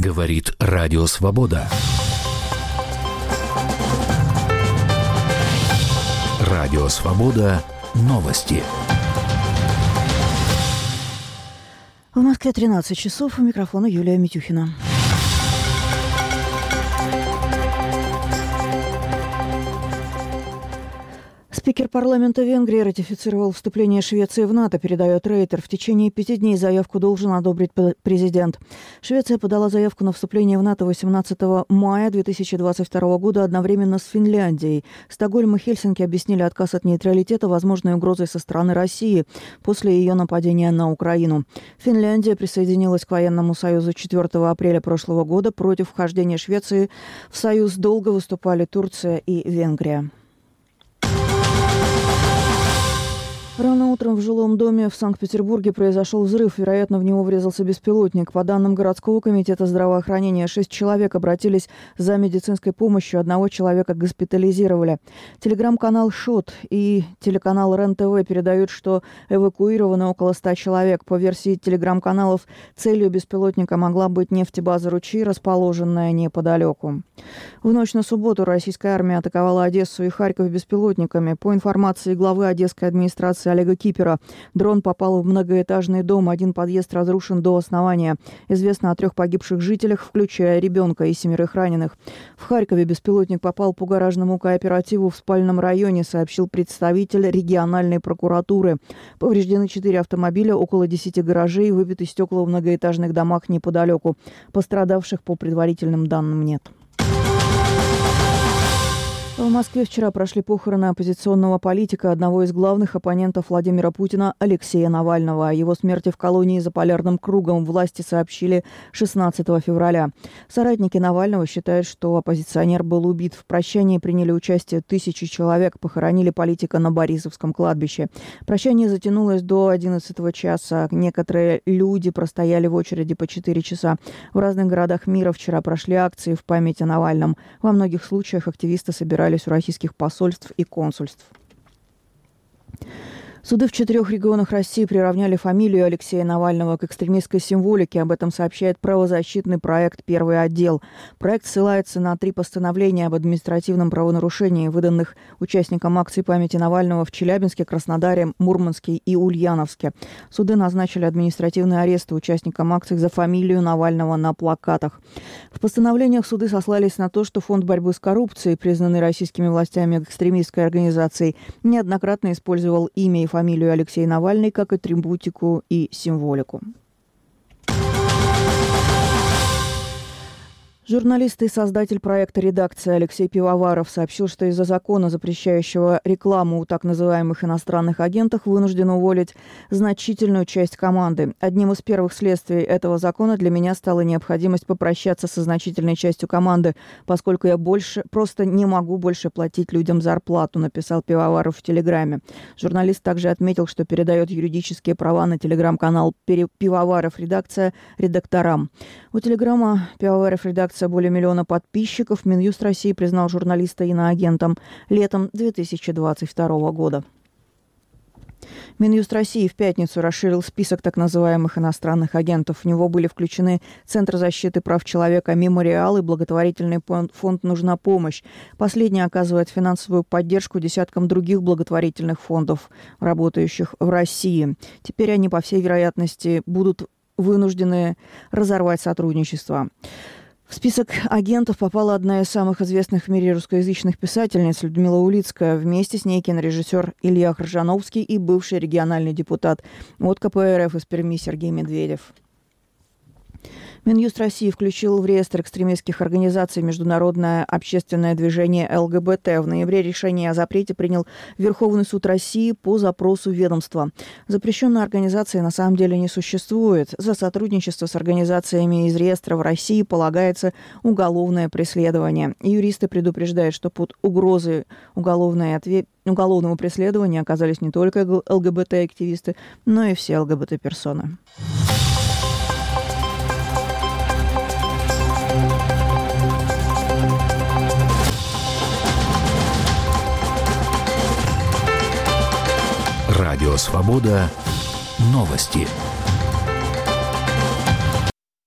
Говорит Радио Свобода. Радио Свобода. Новости. В Москве 13 часов. У микрофона Юлия Митюхина. Спикер парламента Венгрии ратифицировал вступление Швеции в НАТО, передает Рейтер. В течение пяти дней заявку должен одобрить президент. Швеция подала заявку на вступление в НАТО 18 мая 2022 года одновременно с Финляндией. Стокгольм и Хельсинки объяснили отказ от нейтралитета возможной угрозой со стороны России после ее нападения на Украину. Финляндия присоединилась к военному союзу 4 апреля прошлого года. Против вхождения Швеции в союз долго выступали Турция и Венгрия. Рано утром в жилом доме в Санкт-Петербурге произошел взрыв. Вероятно, в него врезался беспилотник. По данным городского комитета здравоохранения, шесть человек обратились за медицинской помощью. Одного человека госпитализировали. Телеграм-канал «Шот» и телеканал РЕН-ТВ передают, что эвакуировано около ста человек. По версии телеграм-каналов, целью беспилотника могла быть нефтебаза «Ручьи», расположенная неподалеку. В ночь на субботу российская армия атаковала Одессу и Харьков беспилотниками. По информации главы Одесской администрации Олега Кипера. Дрон попал в многоэтажный дом. Один подъезд разрушен до основания. Известно о трех погибших жителях, включая ребенка и семерых раненых. В Харькове беспилотник попал по гаражному кооперативу в спальном районе, сообщил представитель региональной прокуратуры. Повреждены четыре автомобиля, около десяти гаражей, выбиты стекла в многоэтажных домах неподалеку. Пострадавших по предварительным данным нет. В Москве вчера прошли похороны оппозиционного политика, одного из главных оппонентов Владимира Путина Алексея Навального. О его смерти в колонии за полярным кругом власти сообщили 16 февраля. Соратники Навального считают, что оппозиционер был убит. В прощании приняли участие тысячи человек, похоронили политика на Борисовском кладбище. Прощание затянулось до 11 часа. Некоторые люди простояли в очереди по 4 часа. В разных городах мира вчера прошли акции в память о Навальном. Во многих случаях активисты собирались собирались у российских посольств и консульств. Суды в четырех регионах России приравняли фамилию Алексея Навального к экстремистской символике. Об этом сообщает правозащитный проект «Первый отдел». Проект ссылается на три постановления об административном правонарушении, выданных участникам акции памяти Навального в Челябинске, Краснодаре, Мурманске и Ульяновске. Суды назначили административные аресты участникам акций за фамилию Навального на плакатах. В постановлениях суды сослались на то, что Фонд борьбы с коррупцией, признанный российскими властями экстремистской организацией, неоднократно использовал имя и фамилию Алексей Навальный как атрибутику и символику. Журналист и создатель проекта «Редакция» Алексей Пивоваров сообщил, что из-за закона, запрещающего рекламу у так называемых иностранных агентов, вынужден уволить значительную часть команды. Одним из первых следствий этого закона для меня стала необходимость попрощаться со значительной частью команды, поскольку я больше просто не могу больше платить людям зарплату, написал Пивоваров в Телеграме. Журналист также отметил, что передает юридические права на телеграм-канал Пивоваров «Редакция» редакторам. У Телеграма Пивоваров «Редакция» акция более миллиона подписчиков. Минюст России признал журналиста иноагентом летом 2022 года. Минюст России в пятницу расширил список так называемых иностранных агентов. В него были включены Центр защиты прав человека «Мемориал» и благотворительный фонд «Нужна помощь». Последний оказывает финансовую поддержку десяткам других благотворительных фондов, работающих в России. Теперь они, по всей вероятности, будут вынуждены разорвать сотрудничество. В список агентов попала одна из самых известных в мире русскоязычных писательниц Людмила Улицкая. Вместе с ней кинорежиссер Илья Хржановский и бывший региональный депутат от КПРФ из Перми Сергей Медведев. Минюст России включил в реестр экстремистских организаций Международное общественное движение ЛГБТ. В ноябре решение о запрете принял Верховный суд России по запросу ведомства. Запрещенной организации на самом деле не существует. За сотрудничество с организациями из реестра в России полагается уголовное преследование. Юристы предупреждают, что под угрозой уголовной ответ уголовного преследования оказались не только ЛГБТ-активисты, но и все ЛГБТ-персоны. Радио «Свобода». Новости.